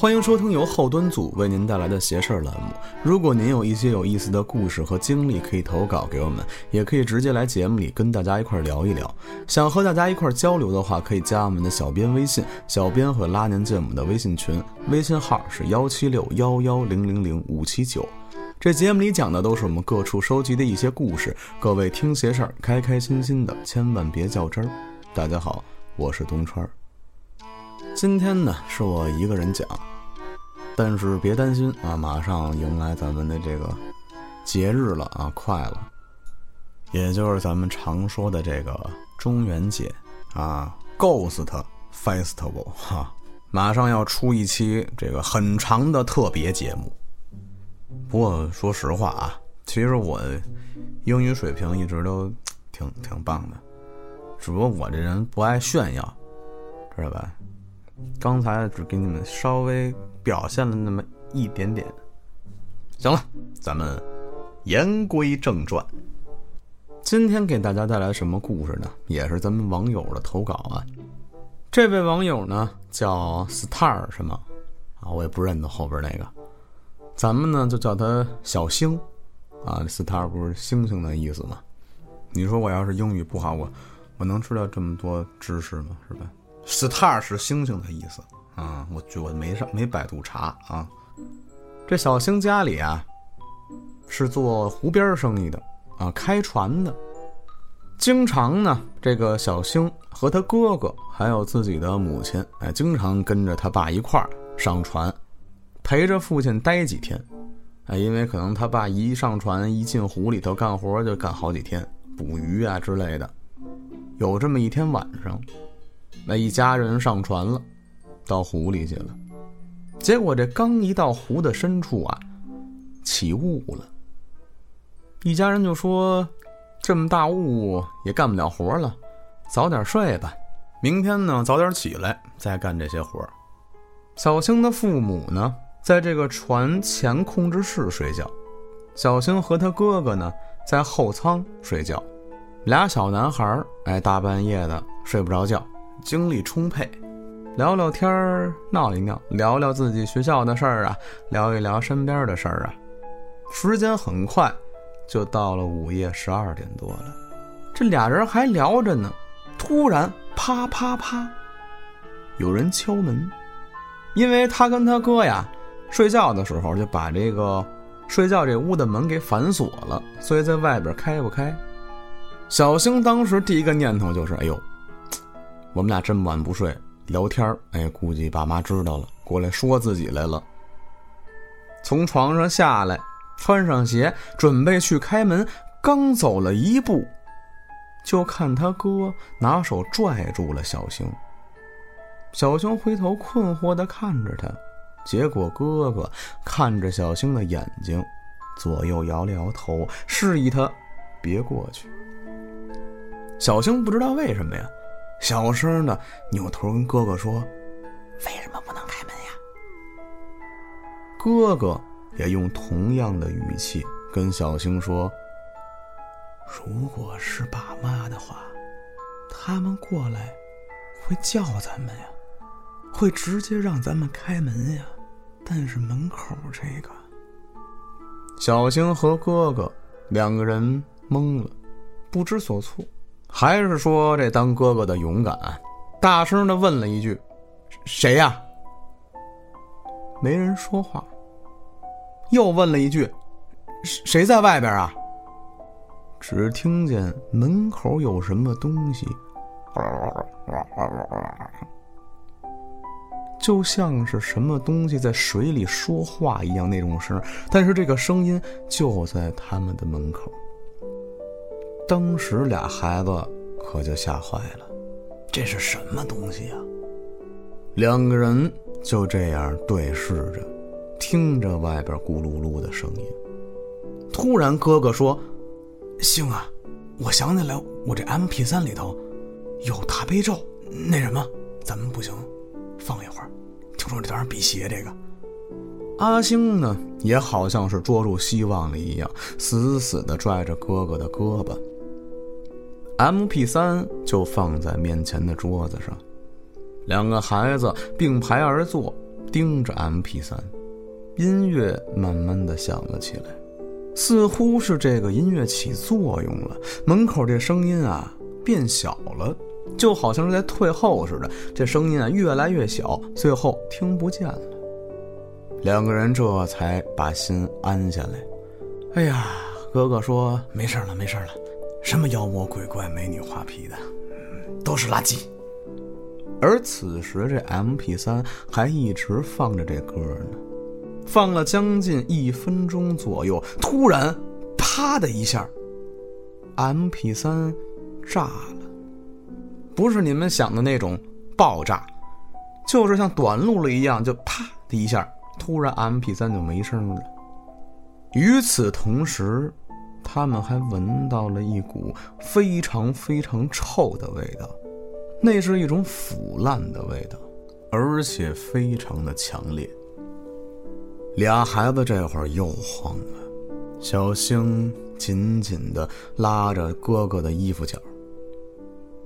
欢迎收听由后端组为您带来的“邪事儿”栏目。如果您有一些有意思的故事和经历，可以投稿给我们，也可以直接来节目里跟大家一块聊一聊。想和大家一块交流的话，可以加我们的小编微信，小编会拉您进我们的微信群，微信号是幺七六幺幺零零零五七九。这节目里讲的都是我们各处收集的一些故事，各位听邪事儿，开开心心的，千万别较真儿。大家好，我是东川。今天呢是我一个人讲，但是别担心啊，马上迎来咱们的这个节日了啊，快了，也就是咱们常说的这个中元节啊，Ghost Festival 哈，马上要出一期这个很长的特别节目。不过说实话啊，其实我英语水平一直都挺挺棒的，只不过我这人不爱炫耀，知道吧？刚才只给你们稍微表现了那么一点点。行了，咱们言归正传。今天给大家带来什么故事呢？也是咱们网友的投稿啊。这位网友呢叫 Star 什么啊？我也不认得后边那个。咱们呢就叫他小星啊。Star 不是星星的意思吗？你说我要是英语不好，我我能知道这么多知识吗？是吧？Star 是星星的意思啊，我我没上没百度查啊。这小星家里啊是做湖边生意的啊，开船的。经常呢，这个小星和他哥哥还有自己的母亲，哎，经常跟着他爸一块儿上船，陪着父亲待几天。哎，因为可能他爸一上船一进湖里头干活就干好几天，捕鱼啊之类的。有这么一天晚上。那一家人上船了，到湖里去了。结果这刚一到湖的深处啊，起雾了。一家人就说：“这么大雾也干不了活了，早点睡吧。明天呢，早点起来再干这些活。”小星的父母呢，在这个船前控制室睡觉。小星和他哥哥呢，在后舱睡觉。俩小男孩哎，大半夜的睡不着觉。精力充沛，聊聊天儿，闹一闹，聊聊自己学校的事儿啊，聊一聊身边的事儿啊。时间很快就到了午夜十二点多了，这俩人还聊着呢，突然啪啪啪，有人敲门。因为他跟他哥呀，睡觉的时候就把这个睡觉这屋的门给反锁了，所以在外边开不开。小星当时第一个念头就是：哎呦。我们俩这么晚不睡聊天哎，估计爸妈知道了，过来说自己来了。从床上下来，穿上鞋，准备去开门，刚走了一步，就看他哥拿手拽住了小星。小星回头困惑地看着他，结果哥哥看着小星的眼睛，左右摇了摇头，示意他别过去。小星不知道为什么呀。小声的扭头跟哥哥说：“为什么不能开门呀？”哥哥也用同样的语气跟小星说：“如果是爸妈的话，他们过来会叫咱们呀，会直接让咱们开门呀。但是门口这个……”小星和哥哥两个人懵了，不知所措。还是说这当哥哥的勇敢，大声的问了一句：“谁呀？”没人说话。又问了一句：“谁在外边啊？”只听见门口有什么东西，就像是什么东西在水里说话一样那种声，但是这个声音就在他们的门口。当时俩孩子可就吓坏了，这是什么东西呀？两个人就这样对视着，听着外边咕噜噜的声音。突然，哥哥说：“星啊，我想起来，我这 M P 三里头有大悲咒。那什么，咱们不行，放一会儿。听说这玩意儿辟邪。这个。”阿星呢，也好像是捉住希望了一样，死死的拽着哥哥的胳膊。M P 三就放在面前的桌子上，两个孩子并排而坐，盯着 M P 三，音乐慢慢的响了起来，似乎是这个音乐起作用了，门口这声音啊变小了，就好像是在退后似的，这声音啊越来越小，最后听不见了。两个人这才把心安下来。哎呀，哥哥说没事了，没事了，什么妖魔鬼怪、美女画皮的，都是垃圾。而此时，这 M P 三还一直放着这歌呢，放了将近一分钟左右。突然，啪的一下，M P 三炸了，不是你们想的那种爆炸，就是像短路了一样，就啪的一下，突然 M P 三就没声了。与此同时，他们还闻到了一股非常非常臭的味道。那是一种腐烂的味道，而且非常的强烈。俩孩子这会儿又慌了，小星紧紧地拉着哥哥的衣服角，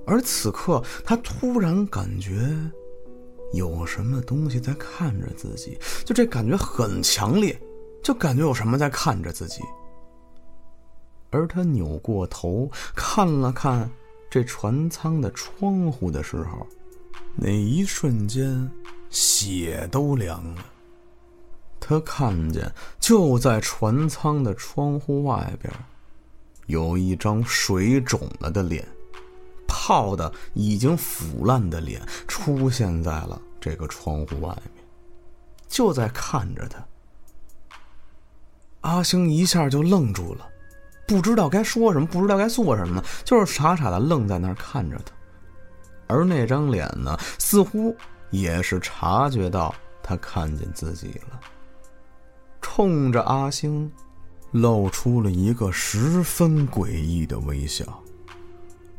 而此刻他突然感觉有什么东西在看着自己，就这感觉很强烈，就感觉有什么在看着自己。而他扭过头看了看。这船舱的窗户的时候，那一瞬间，血都凉了。他看见就在船舱的窗户外边，有一张水肿了的脸，泡的已经腐烂的脸出现在了这个窗户外面，就在看着他。阿星一下就愣住了。不知道该说什么，不知道该做什么呢，就是傻傻的愣在那儿看着他。而那张脸呢，似乎也是察觉到他看见自己了，冲着阿星，露出了一个十分诡异的微笑。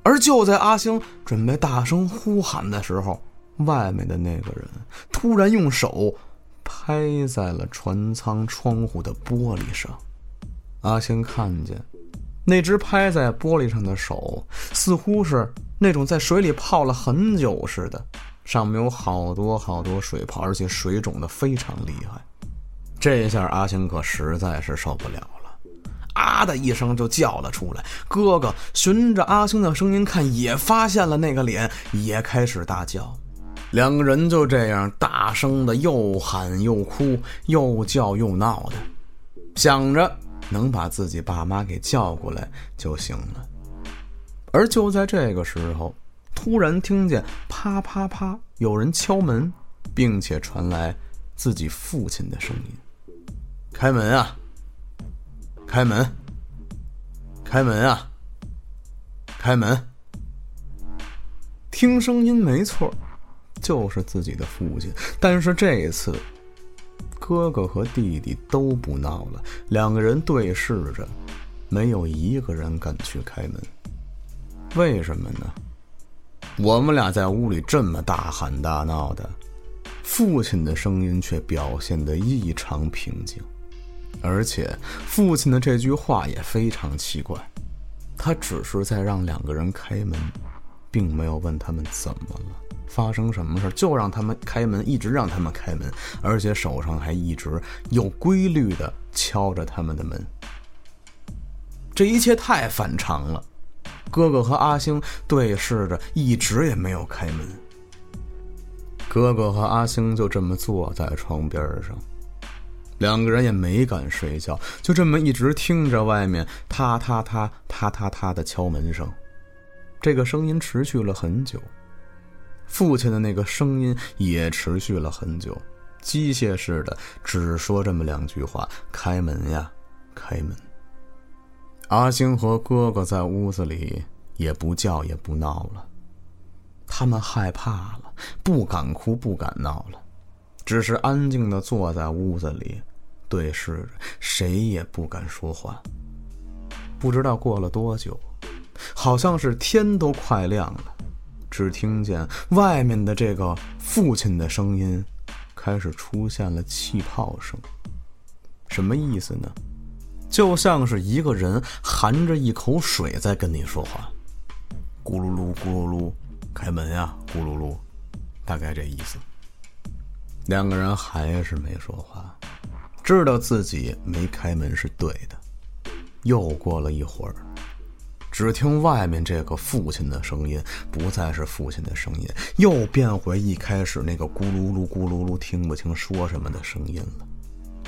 而就在阿星准备大声呼喊的时候，外面的那个人突然用手拍在了船舱窗户的玻璃上。阿星看见。那只拍在玻璃上的手，似乎是那种在水里泡了很久似的，上面有好多好多水泡，而且水肿的非常厉害。这下阿星可实在是受不了了，啊的一声就叫了出来。哥哥循着阿星的声音看，也发现了那个脸，也开始大叫。两个人就这样大声的又喊又哭，又叫又闹的，想着。能把自己爸妈给叫过来就行了。而就在这个时候，突然听见啪啪啪有人敲门，并且传来自己父亲的声音：“开门啊！开门！开门啊！开门！”听声音没错，就是自己的父亲。但是这一次。哥哥和弟弟都不闹了，两个人对视着，没有一个人敢去开门。为什么呢？我们俩在屋里这么大喊大闹的，父亲的声音却表现得异常平静，而且父亲的这句话也非常奇怪，他只是在让两个人开门，并没有问他们怎么了。发生什么事就让他们开门，一直让他们开门，而且手上还一直有规律的敲着他们的门。这一切太反常了。哥哥和阿星对视着，一直也没有开门。哥哥和阿星就这么坐在床边上，两个人也没敢睡觉，就这么一直听着外面踏踏踏踏踏踏的敲门声。这个声音持续了很久。父亲的那个声音也持续了很久，机械似的，只说这么两句话：“开门呀，开门。”阿星和哥哥在屋子里也不叫也不闹了，他们害怕了，不敢哭不敢闹了，只是安静的坐在屋子里，对视着，谁也不敢说话。不知道过了多久，好像是天都快亮了。只听见外面的这个父亲的声音，开始出现了气泡声。什么意思呢？就像是一个人含着一口水在跟你说话，咕噜噜咕噜噜，开门呀，咕噜噜，大概这意思。两个人还是没说话，知道自己没开门是对的。又过了一会儿，只听外面这个父亲的声音不再是父亲的声音，又变回一开始那个咕噜噜、咕噜噜听不清说什么的声音了。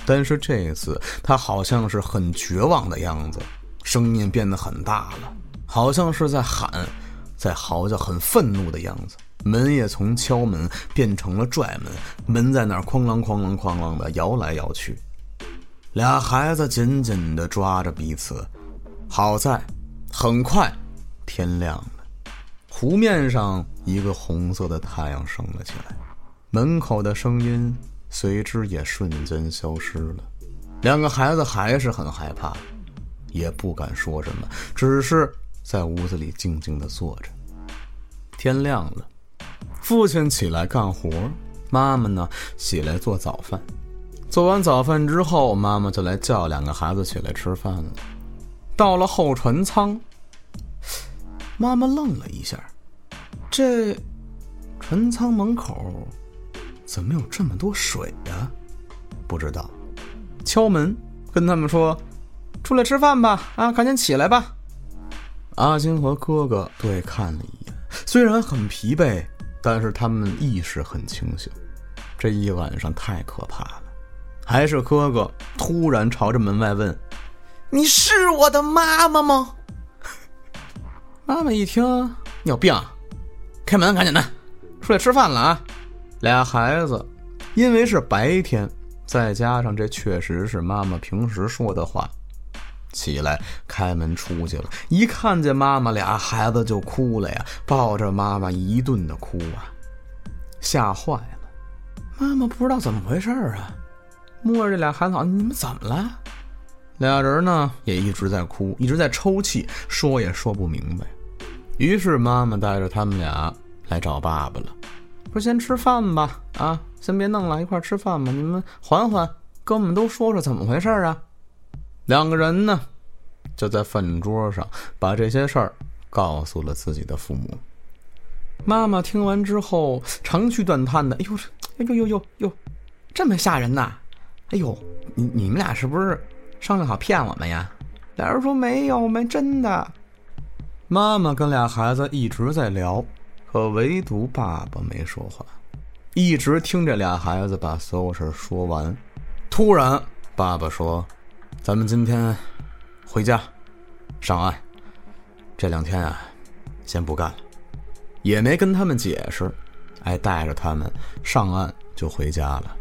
但是这一次，他好像是很绝望的样子，声音变得很大了，好像是在喊，在嚎叫，很愤怒的样子。门也从敲门变成了拽门，门在那儿哐啷哐啷哐啷的摇来摇去。俩孩子紧紧地抓着彼此。好在，很快天亮了，湖面上一个红色的太阳升了起来，门口的声音随之也瞬间消失了。两个孩子还是很害怕，也不敢说什么，只是在屋子里静静地坐着。天亮了。父亲起来干活，妈妈呢起来做早饭。做完早饭之后，妈妈就来叫两个孩子起来吃饭了。到了后船舱，妈妈愣了一下，这船舱门口怎么有这么多水呀？不知道。敲门，跟他们说：“出来吃饭吧！啊，赶紧起来吧！”阿金和哥哥对看了一眼，虽然很疲惫。但是他们意识很清醒，这一晚上太可怕了。还是哥哥突然朝着门外问：“你是我的妈妈吗？”妈妈一听：“你有病！开门，赶紧的，出来吃饭了啊！”俩孩子因为是白天，再加上这确实是妈妈平时说的话。起来，开门出去了。一看见妈妈，俩孩子就哭了呀，抱着妈妈一顿的哭啊，吓坏了。妈妈不知道怎么回事啊，摸着这俩孩子，你们怎么了？俩人呢也一直在哭，一直在抽泣，说也说不明白。于是妈妈带着他们俩来找爸爸了，说先吃饭吧，啊，先别弄了，一块吃饭吧。你们缓缓，跟我们都说说怎么回事啊。两个人呢，就在饭桌上把这些事儿告诉了自己的父母。妈妈听完之后长吁短叹的：“哎呦，哎呦呦呦呦，这么吓人呐！哎呦，你你们俩是不是商量好骗我们呀？”俩人说：“没有，没真的。”妈妈跟俩孩子一直在聊，可唯独爸爸没说话，一直听这俩孩子把所有事说完。突然，爸爸说。咱们今天回家上岸，这两天啊，先不干了，也没跟他们解释，哎，带着他们上岸就回家了。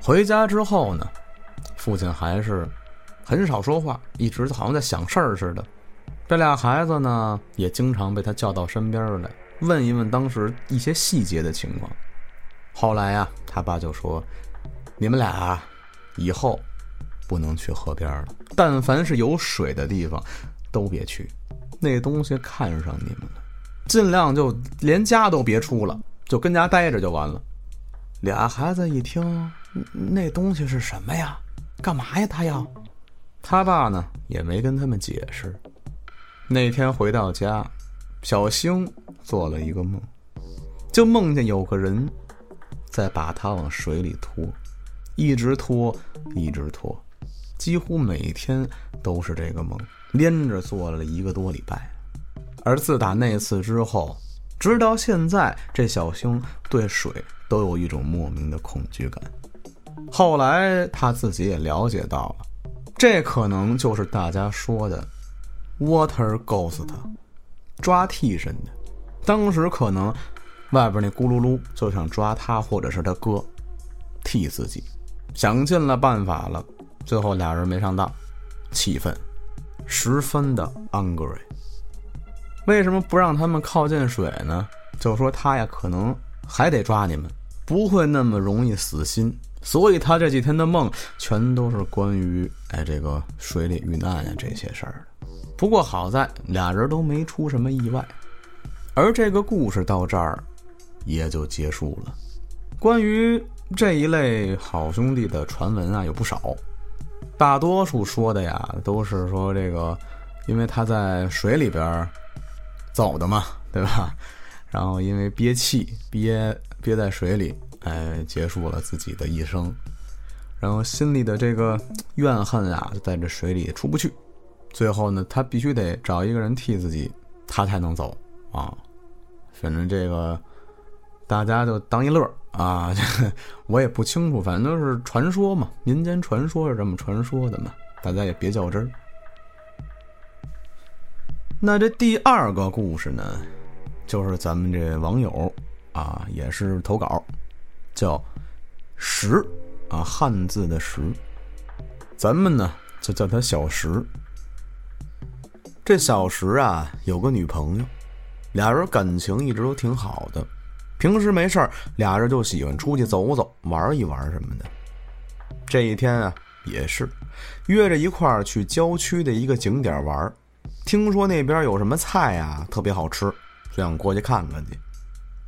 回家之后呢，父亲还是很少说话，一直好像在想事儿似的。这俩孩子呢，也经常被他叫到身边来，问一问当时一些细节的情况。后来呀，他爸就说：“你们俩以后。”不能去河边了。但凡是有水的地方，都别去。那东西看上你们了，尽量就连家都别出了，就跟家待着就完了。俩孩子一听，那东西是什么呀？干嘛呀？他要？他爸呢也没跟他们解释。那天回到家，小星做了一个梦，就梦见有个人在把他往水里拖，一直拖，一直拖。几乎每天都是这个梦，连着做了一个多礼拜。而自打那次之后，直到现在，这小星对水都有一种莫名的恐惧感。后来他自己也了解到了，这可能就是大家说的 “water ghost”，抓替身的。当时可能外边那咕噜噜就想抓他或者是他哥，替自己，想尽了办法了。最后俩人没上当，气愤，十分的 angry。为什么不让他们靠近水呢？就说他呀，可能还得抓你们，不会那么容易死心。所以他这几天的梦全都是关于哎这个水里遇难呀这些事儿。不过好在俩人都没出什么意外，而这个故事到这儿也就结束了。关于这一类好兄弟的传闻啊，有不少。大多数说的呀，都是说这个，因为他在水里边走的嘛，对吧？然后因为憋气憋憋在水里，哎，结束了自己的一生。然后心里的这个怨恨啊，在这水里出不去。最后呢，他必须得找一个人替自己，他才能走啊。反正这个大家就当一乐啊，我也不清楚，反正都是传说嘛，民间传说是这么传说的嘛，大家也别较真儿。那这第二个故事呢，就是咱们这网友啊，也是投稿，叫“石”。啊，汉字的石，咱们呢就叫他小石。这小石啊有个女朋友，俩人感情一直都挺好的。平时没事俩人就喜欢出去走走，玩一玩什么的。这一天啊也是约着一块儿去郊区的一个景点玩，听说那边有什么菜啊特别好吃，就想过去看看去。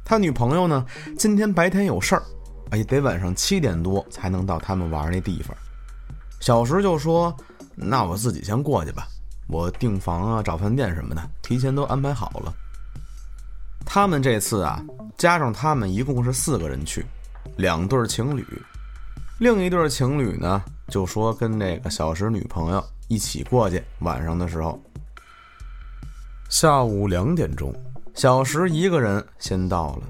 他女朋友呢今天白天有事儿。哎，得晚上七点多才能到他们玩那地方。小石就说：“那我自己先过去吧，我订房啊、找饭店什么的，提前都安排好了。”他们这次啊，加上他们一共是四个人去，两对情侣。另一对情侣呢，就说跟那个小石女朋友一起过去。晚上的时候，下午两点钟，小石一个人先到了。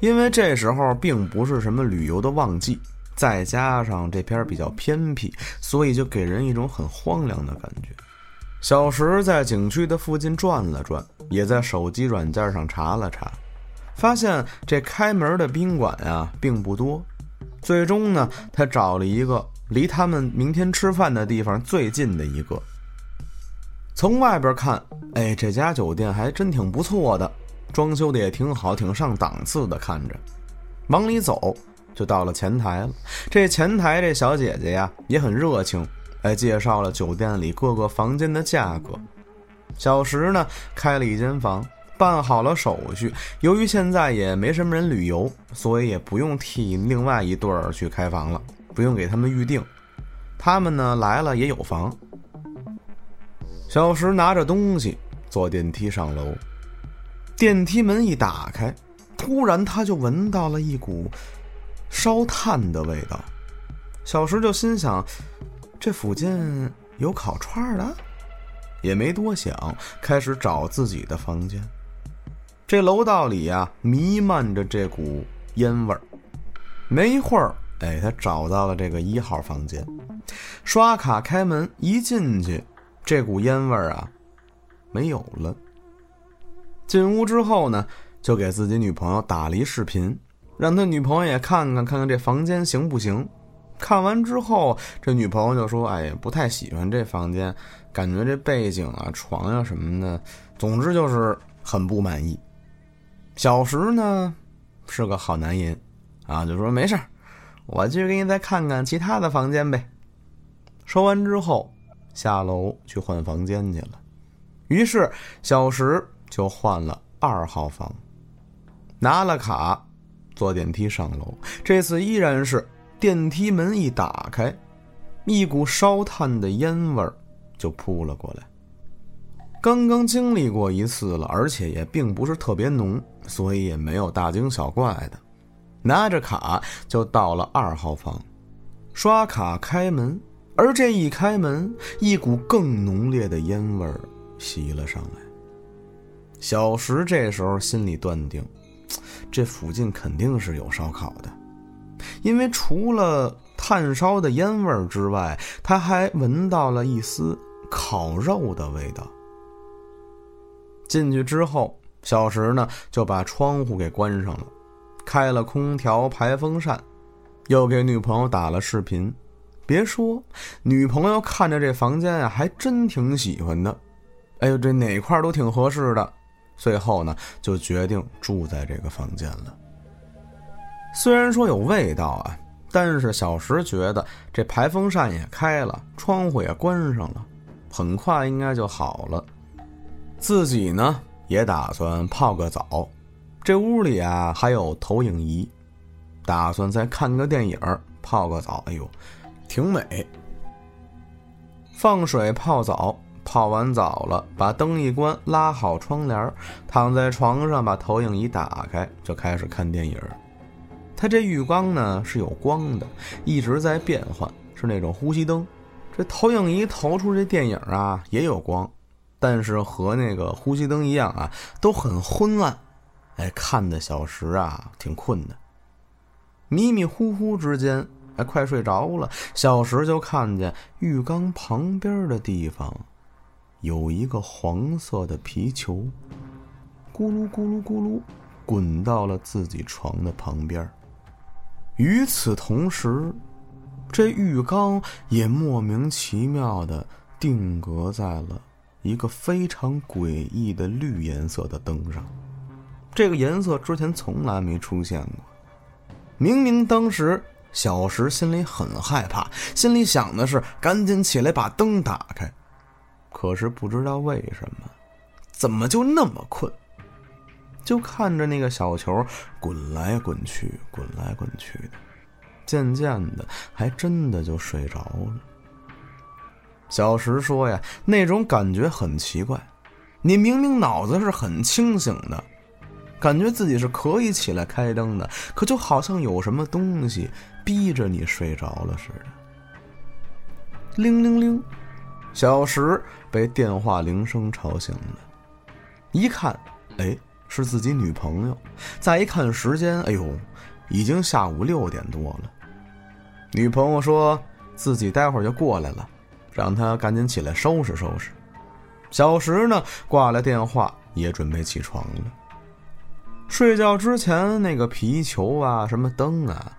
因为这时候并不是什么旅游的旺季，再加上这片比较偏僻，所以就给人一种很荒凉的感觉。小石在景区的附近转了转，也在手机软件上查了查，发现这开门的宾馆呀并不多。最终呢，他找了一个离他们明天吃饭的地方最近的一个。从外边看，哎，这家酒店还真挺不错的。装修的也挺好，挺上档次的，看着。往里走，就到了前台了。这前台这小姐姐呀，也很热情，哎，介绍了酒店里各个房间的价格。小石呢，开了一间房，办好了手续。由于现在也没什么人旅游，所以也不用替另外一对儿去开房了，不用给他们预定。他们呢来了也有房。小石拿着东西坐电梯上楼。电梯门一打开，突然他就闻到了一股烧炭的味道。小石就心想：这附近有烤串的，也没多想，开始找自己的房间。这楼道里呀，弥漫着这股烟味儿。没一会儿，哎，他找到了这个一号房间，刷卡开门，一进去，这股烟味儿啊，没有了。进屋之后呢，就给自己女朋友打了一视频，让他女朋友也看看看看这房间行不行。看完之后，这女朋友就说：“哎，不太喜欢这房间，感觉这背景啊、床呀什么的，总之就是很不满意。”小石呢是个好男人啊，就说：“没事我去给你再看看其他的房间呗。”说完之后，下楼去换房间去了。于是小石。就换了二号房，拿了卡，坐电梯上楼。这次依然是电梯门一打开，一股烧炭的烟味儿就扑了过来。刚刚经历过一次了，而且也并不是特别浓，所以也没有大惊小怪的。拿着卡就到了二号房，刷卡开门，而这一开门，一股更浓烈的烟味儿袭了上来。小石这时候心里断定，这附近肯定是有烧烤的，因为除了炭烧的烟味之外，他还闻到了一丝烤肉的味道。进去之后，小石呢就把窗户给关上了，开了空调、排风扇，又给女朋友打了视频。别说，女朋友看着这房间啊，还真挺喜欢的。哎呦，这哪块都挺合适的。最后呢，就决定住在这个房间了。虽然说有味道啊，但是小石觉得这排风扇也开了，窗户也关上了，很快应该就好了。自己呢也打算泡个澡，这屋里啊还有投影仪，打算再看个电影，泡个澡。哎呦，挺美。放水泡澡。泡完澡了，把灯一关，拉好窗帘，躺在床上，把投影仪打开，就开始看电影。它这浴缸呢是有光的，一直在变换，是那种呼吸灯。这投影仪投出这电影啊也有光，但是和那个呼吸灯一样啊，都很昏暗。哎，看的小石啊挺困的，迷迷糊糊之间，哎，快睡着了。小石就看见浴缸旁边的地方有一个黄色的皮球，咕噜咕噜咕噜滚到了自己床的旁边。与此同时，这浴缸也莫名其妙的定格在了一个非常诡异的绿颜色的灯上。这个颜色之前从来没出现过。明明当时小石心里很害怕，心里想的是赶紧起来把灯打开，可是不知道为什么，怎么就那么困？就看着那个小球滚来滚去，滚来滚去的，渐渐的还真的就睡着了。小石说呀，那种感觉很奇怪，你明明脑子是很清醒的。感觉自己是可以起来开灯的，可就好像有什么东西逼着你睡着了似的。铃铃铃，小石被电话铃声吵醒了，一看，哎，是自己女朋友。再一看时间，哎呦，已经下午六点多了。女朋友说自己待会儿就过来了，让他赶紧起来收拾收拾。小石呢，挂了电话，也准备起床了。睡觉之前那个皮球啊，什么灯啊，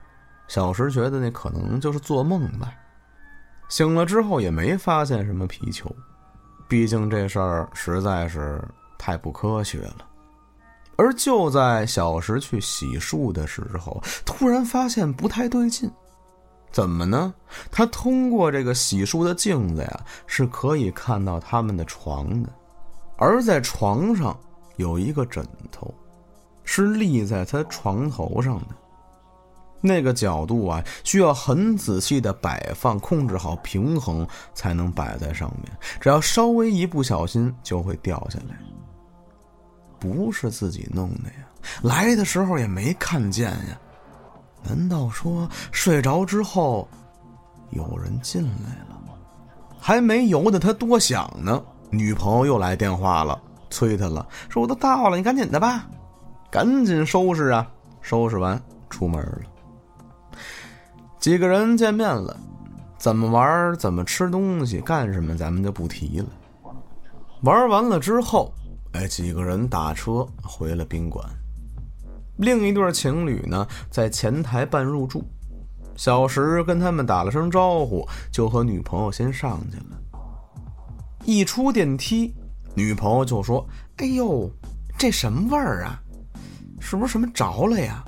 小石觉得那可能就是做梦吧。醒了之后也没发现什么皮球，毕竟这事儿实在是太不科学了。而就在小石去洗漱的时候，突然发现不太对劲。怎么呢？他通过这个洗漱的镜子呀，是可以看到他们的床的，而在床上有一个枕头。是立在他床头上的，那个角度啊，需要很仔细的摆放，控制好平衡才能摆在上面。只要稍微一不小心，就会掉下来。不是自己弄的呀，来的时候也没看见呀。难道说睡着之后有人进来了？还没由得他多想呢，女朋友又来电话了，催他了，说我都到了，你赶紧的吧。赶紧收拾啊！收拾完出门了。几个人见面了，怎么玩？怎么吃东西？干什么？咱们就不提了。玩完了之后，哎，几个人打车回了宾馆。另一对情侣呢，在前台办入住。小石跟他们打了声招呼，就和女朋友先上去了。一出电梯，女朋友就说：“哎呦，这什么味儿啊？”是不是什么着了呀？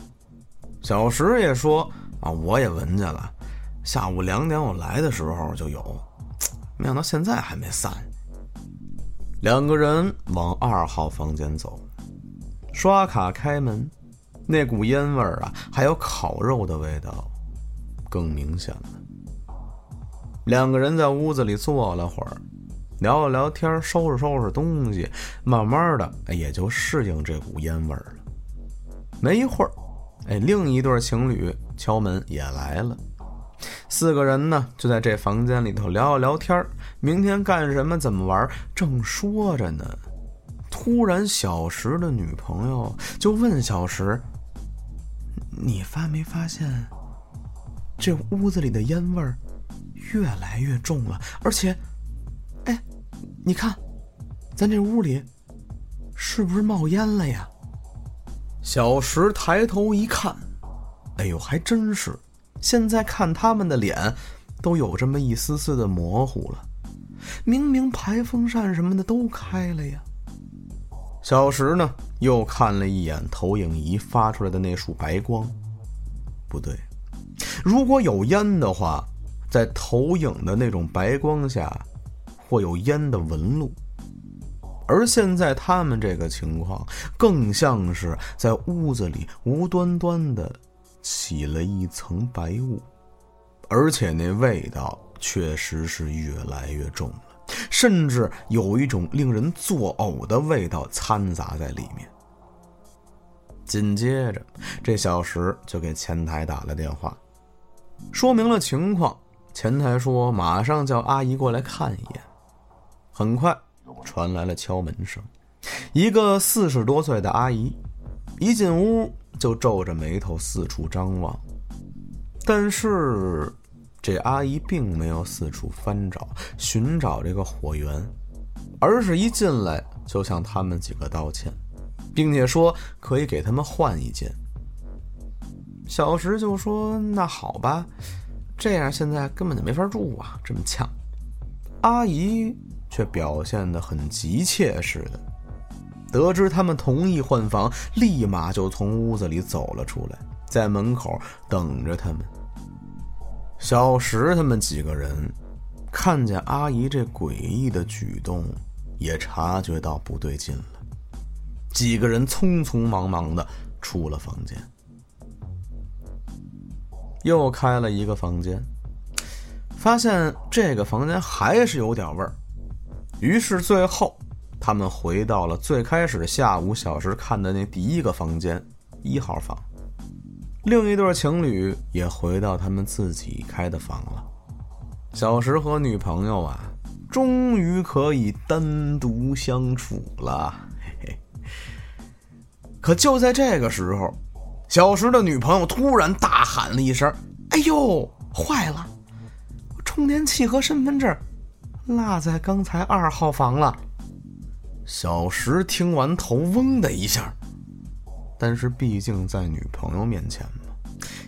小石也说啊，我也闻见了。下午两点我来的时候就有，没想到现在还没散。两个人往二号房间走，刷卡开门，那股烟味儿啊，还有烤肉的味道，更明显了。两个人在屋子里坐了会儿，聊了聊天，收拾收拾东西，慢慢的也就适应这股烟味儿了。没一会儿，哎，另一对情侣敲门也来了。四个人呢，就在这房间里头聊了聊天明天干什么？怎么玩？正说着呢，突然小石的女朋友就问小石：“你发没发现，这屋子里的烟味儿越来越重了？而且，哎，你看，咱这屋里是不是冒烟了呀？”小石抬头一看，哎呦，还真是！现在看他们的脸，都有这么一丝丝的模糊了。明明排风扇什么的都开了呀。小石呢，又看了一眼投影仪发出来的那束白光，不对，如果有烟的话，在投影的那种白光下，会有烟的纹路。而现在他们这个情况，更像是在屋子里无端端的起了一层白雾，而且那味道确实是越来越重了，甚至有一种令人作呕的味道掺杂在里面。紧接着，这小石就给前台打了电话，说明了情况。前台说马上叫阿姨过来看一眼。很快，传来了敲门声，一个四十多岁的阿姨一进屋就皱着眉头四处张望。但是，这阿姨并没有四处翻找寻找这个火源，而是一进来就向他们几个道歉。并且说可以给他们换一间。小石就说：“那好吧，这样现在根本就没法住啊，这么呛。”阿姨却表现得很急切似的。得知他们同意换房，立马就从屋子里走了出来，在门口等着他们。小石他们几个人看见阿姨这诡异的举动，也察觉到不对劲了。几个人匆匆忙忙的出了房间，又开了一个房间，发现这个房间还是有点味儿。于是最后，他们回到了最开始下午小时看的那第一个房间一号房。另一对情侣也回到他们自己开的房了。小石和女朋友啊，终于可以单独相处了。嘿 嘿可就在这个时候，小石的女朋友突然大喊了一声：“哎呦，坏了！充电器和身份证落在刚才二号房了。”小石听完头嗡的一下，但是毕竟在女朋友面前嘛，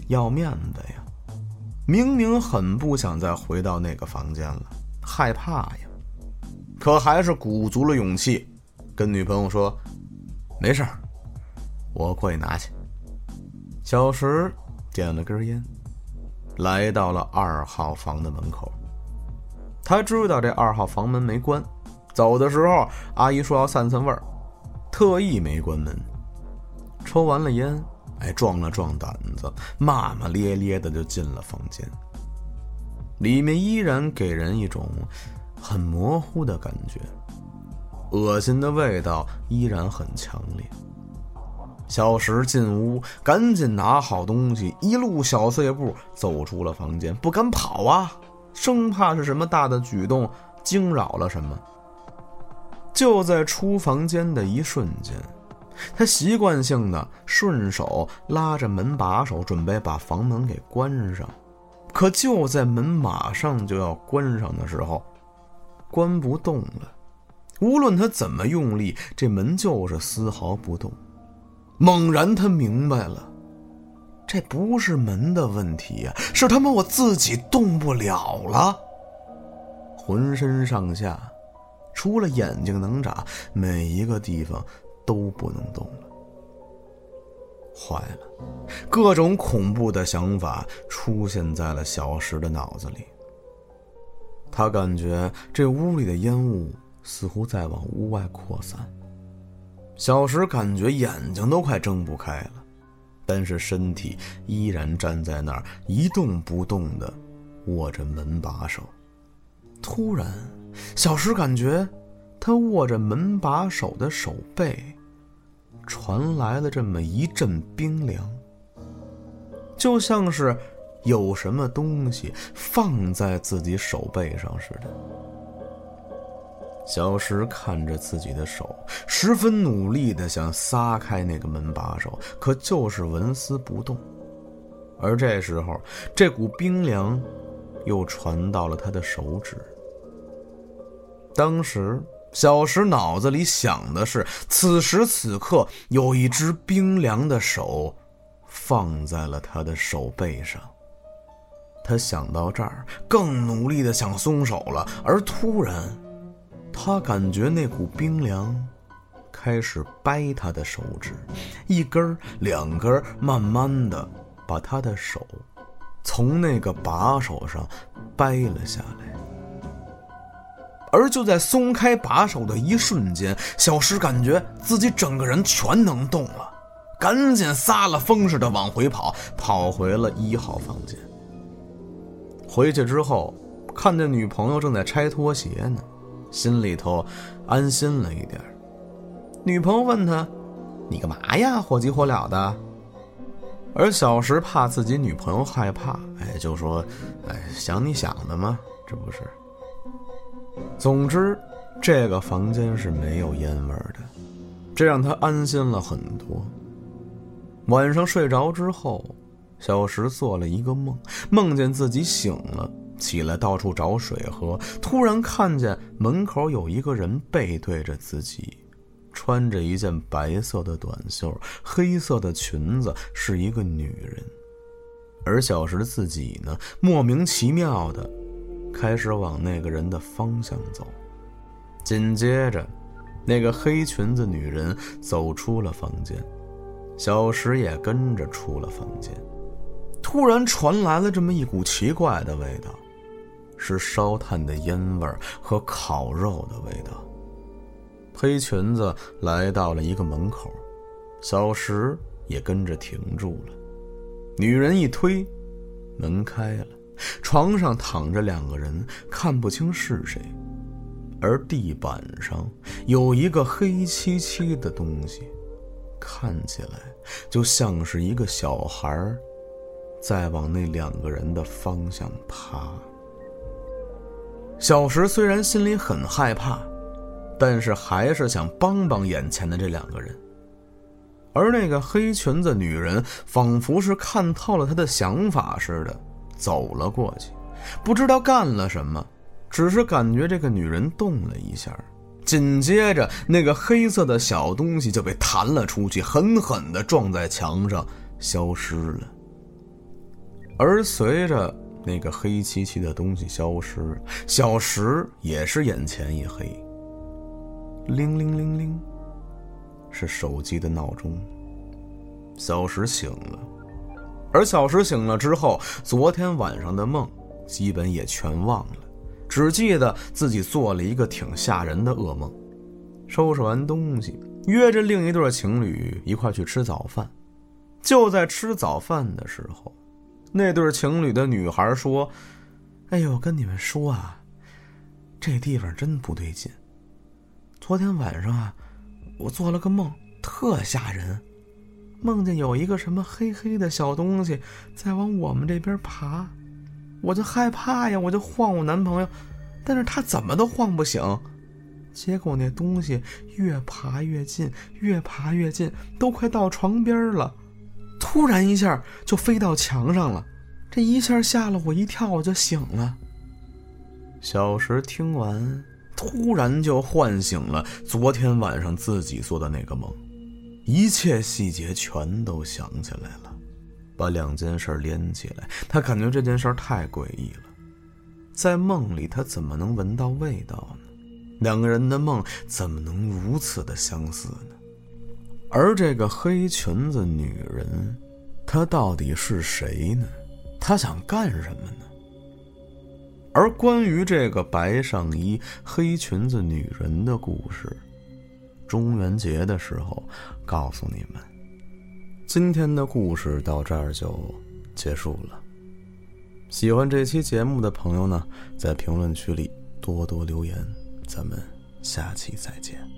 要面子呀。明明很不想再回到那个房间了，害怕呀，可还是鼓足了勇气，跟女朋友说：“没事儿。”我过去拿去。小石点了根烟，来到了二号房的门口。他知道这二号房门没关，走的时候阿姨说要散散味儿，特意没关门。抽完了烟，哎，壮了壮胆子，骂骂咧咧的就进了房间。里面依然给人一种很模糊的感觉，恶心的味道依然很强烈。小石进屋，赶紧拿好东西，一路小碎步走出了房间，不敢跑啊，生怕是什么大的举动惊扰了什么。就在出房间的一瞬间，他习惯性的顺手拉着门把手，准备把房门给关上。可就在门马上就要关上的时候，关不动了。无论他怎么用力，这门就是丝毫不动。猛然，他明白了，这不是门的问题呀，是他妈我自己动不了了。浑身上下，除了眼睛能眨，每一个地方都不能动了。坏了，各种恐怖的想法出现在了小石的脑子里。他感觉这屋里的烟雾似乎在往屋外扩散。小石感觉眼睛都快睁不开了，但是身体依然站在那儿一动不动的握着门把手。突然，小石感觉他握着门把手的手背传来了这么一阵冰凉，就像是有什么东西放在自己手背上似的。小石看着自己的手，十分努力的想撒开那个门把手，可就是纹丝不动。而这时候，这股冰凉又传到了他的手指。当时，小石脑子里想的是：此时此刻，有一只冰凉的手放在了他的手背上。他想到这儿，更努力的想松手了，而突然。他感觉那股冰凉开始掰他的手指，一根两根慢慢的把他的手从那个把手上掰了下来。而就在松开把手的一瞬间，小石感觉自己整个人全能动了，赶紧撒了疯似的往回跑，跑回了一号房间。回去之后，看见女朋友正在拆拖鞋呢。心里头安心了一点。女朋友问他：“你干嘛呀？火急火燎的。而小石怕自己女朋友害怕，哎，就说：“哎，想你想的吗？这不是。”总之，这个房间是没有烟味的，这让他安心了很多。晚上睡着之后，小石做了一个梦，梦见自己醒了，起来到处找水喝，突然看见门口有一个人背对着自己。穿着一件白色的短袖，黑色的裙子，是一个女人。而小石自己呢，莫名其妙的开始往那个人的方向走。紧接着，那个黑裙子女人走出了房间，小石也跟着出了房间。突然传来了这么一股奇怪的味道，是烧炭的烟味和烤肉的味道。黑裙子来到了一个门口，小石也跟着停住了。女人一推，门开了，床上躺着两个人，看不清是谁。而地板上有一个黑漆漆的东西，看起来就像是一个小孩在往那两个人的方向爬。小石虽然心里很害怕。但是还是想帮帮眼前的这两个人，而那个黑裙子女人仿佛是看透了他的想法似的，走了过去，不知道干了什么，只是感觉这个女人动了一下，紧接着那个黑色的小东西就被弹了出去，狠狠地撞在墙上，消失了。而随着那个黑漆漆的东西消失，小石也是眼前一黑。铃铃铃铃，是手机的闹钟。小石醒了，而小石醒了之后，昨天晚上的梦基本也全忘了，只记得自己做了一个挺吓人的噩梦。收拾完东西，约着另一对情侣一块去吃早饭。就在吃早饭的时候，那对情侣的女孩说：“哎呦，跟你们说啊，这地方真不对劲。”昨天晚上啊，我做了个梦，特吓人，梦见有一个什么黑黑的小东西在往我们这边爬，我就害怕呀，我就晃我男朋友，但是他怎么都晃不醒，结果那东西越爬越近，越爬越近，都快到床边了，突然一下就飞到墙上了，这一下吓了我一跳，我就醒了。小石听完。突然就唤醒了昨天晚上自己做的那个梦，一切细节全都想起来了，把两件事连起来，他感觉这件事太诡异了。在梦里，他怎么能闻到味道呢？两个人的梦怎么能如此的相似呢？而这个黑裙子女人，她到底是谁呢？她想干什么呢？而关于这个白上衣、黑裙子女人的故事，中元节的时候告诉你们。今天的故事到这儿就结束了。喜欢这期节目的朋友呢，在评论区里多多留言。咱们下期再见。